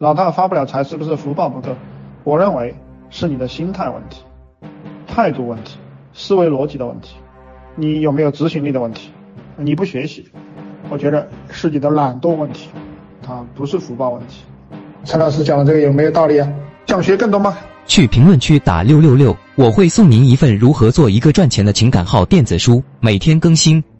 老大发不了财是不是福报不够？我认为是你的心态问题态度问题思维逻辑的问题你有没有执行力的问题你不学习我觉得是你的懒惰问题它不是福报问题。陈老师讲的这个有没有道理啊？想学更多吗？去评论区打六六六我会送您一份如何做一个赚钱的情感号电子书每天更新。